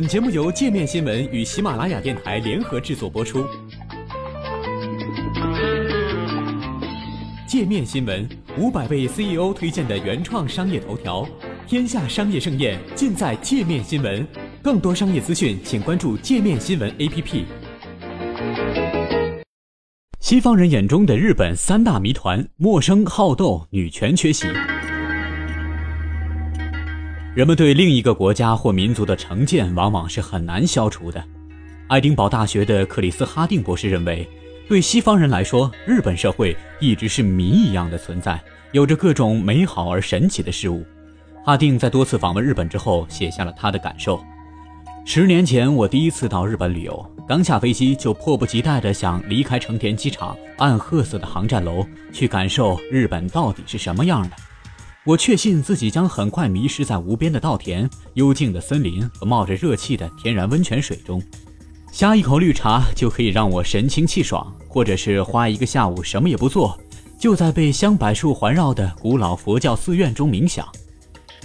本节目由界面新闻与喜马拉雅电台联合制作播出。界面新闻五百位 CEO 推荐的原创商业头条，天下商业盛宴尽在界面新闻。更多商业资讯，请关注界面新闻 APP。西方人眼中的日本三大谜团：陌生、好斗、女权缺席。人们对另一个国家或民族的成见往往是很难消除的。爱丁堡大学的克里斯·哈定博士认为，对西方人来说，日本社会一直是谜一样的存在，有着各种美好而神奇的事物。哈定在多次访问日本之后，写下了他的感受：十年前，我第一次到日本旅游，刚下飞机就迫不及待地想离开成田机场暗褐色的航站楼，去感受日本到底是什么样的。我确信自己将很快迷失在无边的稻田、幽静的森林和冒着热气的天然温泉水中。呷一口绿茶就可以让我神清气爽，或者是花一个下午什么也不做，就在被香柏树环绕的古老佛教寺院中冥想。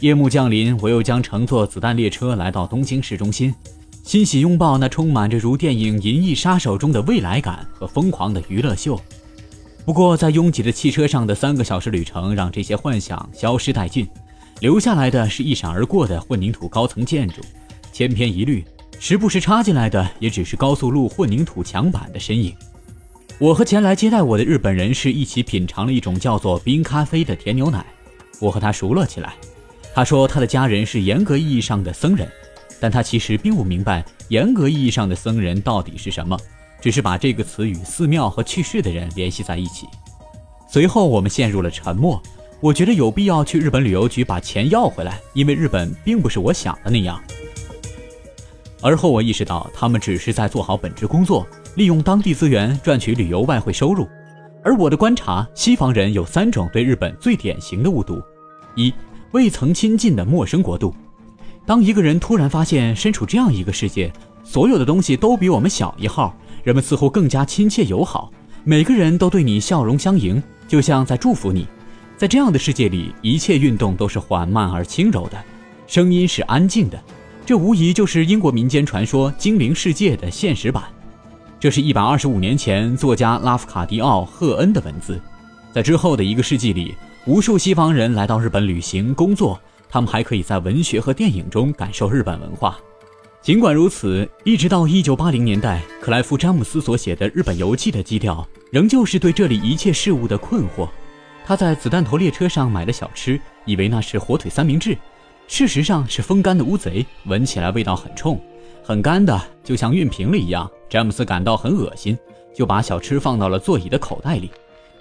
夜幕降临，我又将乘坐子弹列车来到东京市中心，欣喜拥抱那充满着如电影《银翼杀手》中的未来感和疯狂的娱乐秀。不过，在拥挤的汽车上的三个小时旅程，让这些幻想消失殆尽，留下来的是一闪而过的混凝土高层建筑，千篇一律，时不时插进来的也只是高速路混凝土墙板的身影。我和前来接待我的日本人士一起品尝了一种叫做冰咖啡的甜牛奶，我和他熟络起来。他说他的家人是严格意义上的僧人，但他其实并不明白严格意义上的僧人到底是什么。只是把这个词与寺庙和去世的人联系在一起。随后我们陷入了沉默。我觉得有必要去日本旅游局把钱要回来，因为日本并不是我想的那样。而后我意识到，他们只是在做好本职工作，利用当地资源赚取旅游外汇收入。而我的观察，西方人有三种对日本最典型的误读：一、未曾亲近的陌生国度。当一个人突然发现身处这样一个世界，所有的东西都比我们小一号。人们似乎更加亲切友好，每个人都对你笑容相迎，就像在祝福你。在这样的世界里，一切运动都是缓慢而轻柔的，声音是安静的。这无疑就是英国民间传说《精灵世界》的现实版。这是一百二十五年前作家拉夫卡迪奥·赫恩的文字。在之后的一个世纪里，无数西方人来到日本旅行工作，他们还可以在文学和电影中感受日本文化。尽管如此，一直到一九八零年代，克莱夫·詹姆斯所写的《日本游记》的基调仍旧是对这里一切事物的困惑。他在子弹头列车上买的小吃，以为那是火腿三明治，事实上是风干的乌贼，闻起来味道很冲，很干的，就像熨平了一样。詹姆斯感到很恶心，就把小吃放到了座椅的口袋里。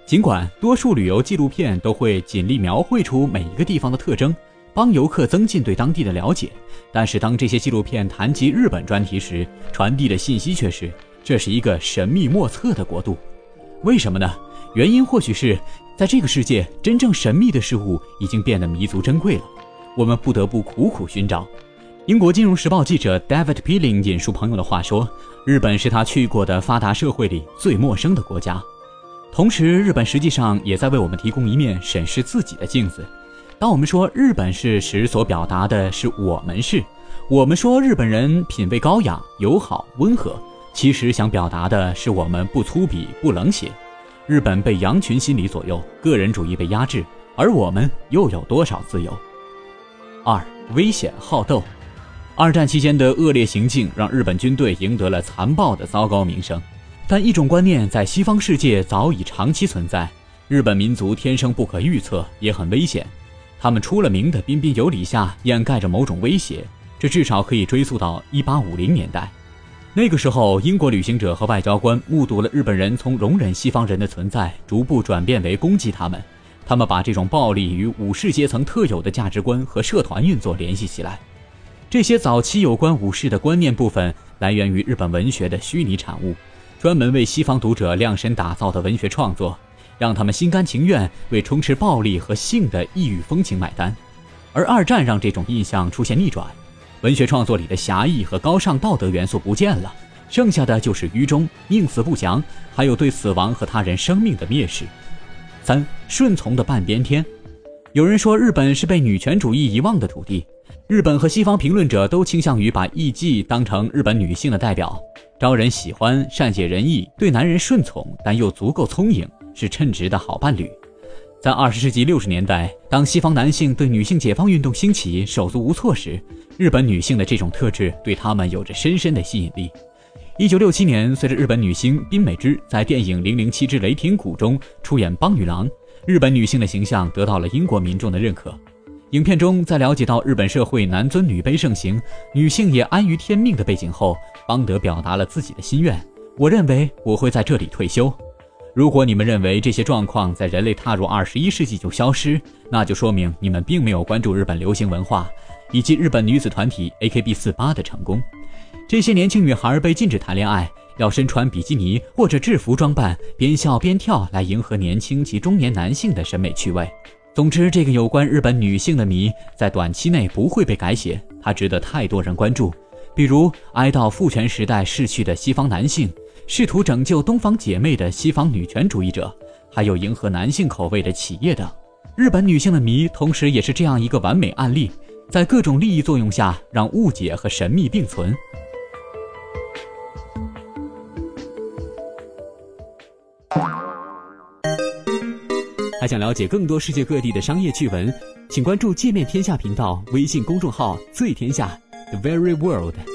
尽管多数旅游纪录片都会尽力描绘出每一个地方的特征。帮游客增进对当地的了解，但是当这些纪录片谈及日本专题时，传递的信息却是这是一个神秘莫测的国度。为什么呢？原因或许是在这个世界，真正神秘的事物已经变得弥足珍贵了，我们不得不苦苦寻找。英国金融时报记者 David Peeling 引述朋友的话说：“日本是他去过的发达社会里最陌生的国家。”同时，日本实际上也在为我们提供一面审视自己的镜子。当我们说日本是时，所表达的是我们是；我们说日本人品味高雅、友好、温和，其实想表达的是我们不粗鄙、不冷血。日本被羊群心理左右，个人主义被压制，而我们又有多少自由？二、危险好斗。二战期间的恶劣行径让日本军队赢得了残暴的糟糕名声，但一种观念在西方世界早已长期存在：日本民族天生不可预测，也很危险。他们出了名的彬彬有礼下掩盖着某种威胁，这至少可以追溯到1850年代。那个时候，英国旅行者和外交官目睹了日本人从容忍西方人的存在，逐步转变为攻击他们。他们把这种暴力与武士阶层特有的价值观和社团运作联系起来。这些早期有关武士的观念部分来源于日本文学的虚拟产物，专门为西方读者量身打造的文学创作。让他们心甘情愿为充斥暴力和性的异域风情买单，而二战让这种印象出现逆转，文学创作里的侠义和高尚道德元素不见了，剩下的就是愚忠、宁死不降，还有对死亡和他人生命的蔑视。三顺从的半边天，有人说日本是被女权主义遗忘的土地，日本和西方评论者都倾向于把艺妓当成日本女性的代表，招人喜欢，善解人意，对男人顺从，但又足够聪颖，是称职的好伴侣。在二十世纪六十年代，当西方男性对女性解放运动兴起手足无措时，日本女性的这种特质对他们有着深深的吸引力。一九六七年，随着日本女星滨美枝在电影《零零七之雷霆谷》中出演邦女郎，日本女性的形象得到了英国民众的认可。影片中，在了解到日本社会男尊女卑盛行，女性也安于天命的背景后，邦德表达了自己的心愿：“我认为我会在这里退休。”如果你们认为这些状况在人类踏入二十一世纪就消失，那就说明你们并没有关注日本流行文化以及日本女子团体 AKB48 的成功。这些年轻女孩被禁止谈恋爱，要身穿比基尼或者制服装扮，边笑边跳来迎合年轻及中年男性的审美趣味。总之，这个有关日本女性的谜在短期内不会被改写，它值得太多人关注，比如哀悼父权时代逝去的西方男性。试图拯救东方姐妹的西方女权主义者，还有迎合男性口味的企业等，日本女性的谜，同时也是这样一个完美案例，在各种利益作用下，让误解和神秘并存。还想了解更多世界各地的商业趣闻，请关注“界面天下”频道微信公众号“最天下 The Very World”。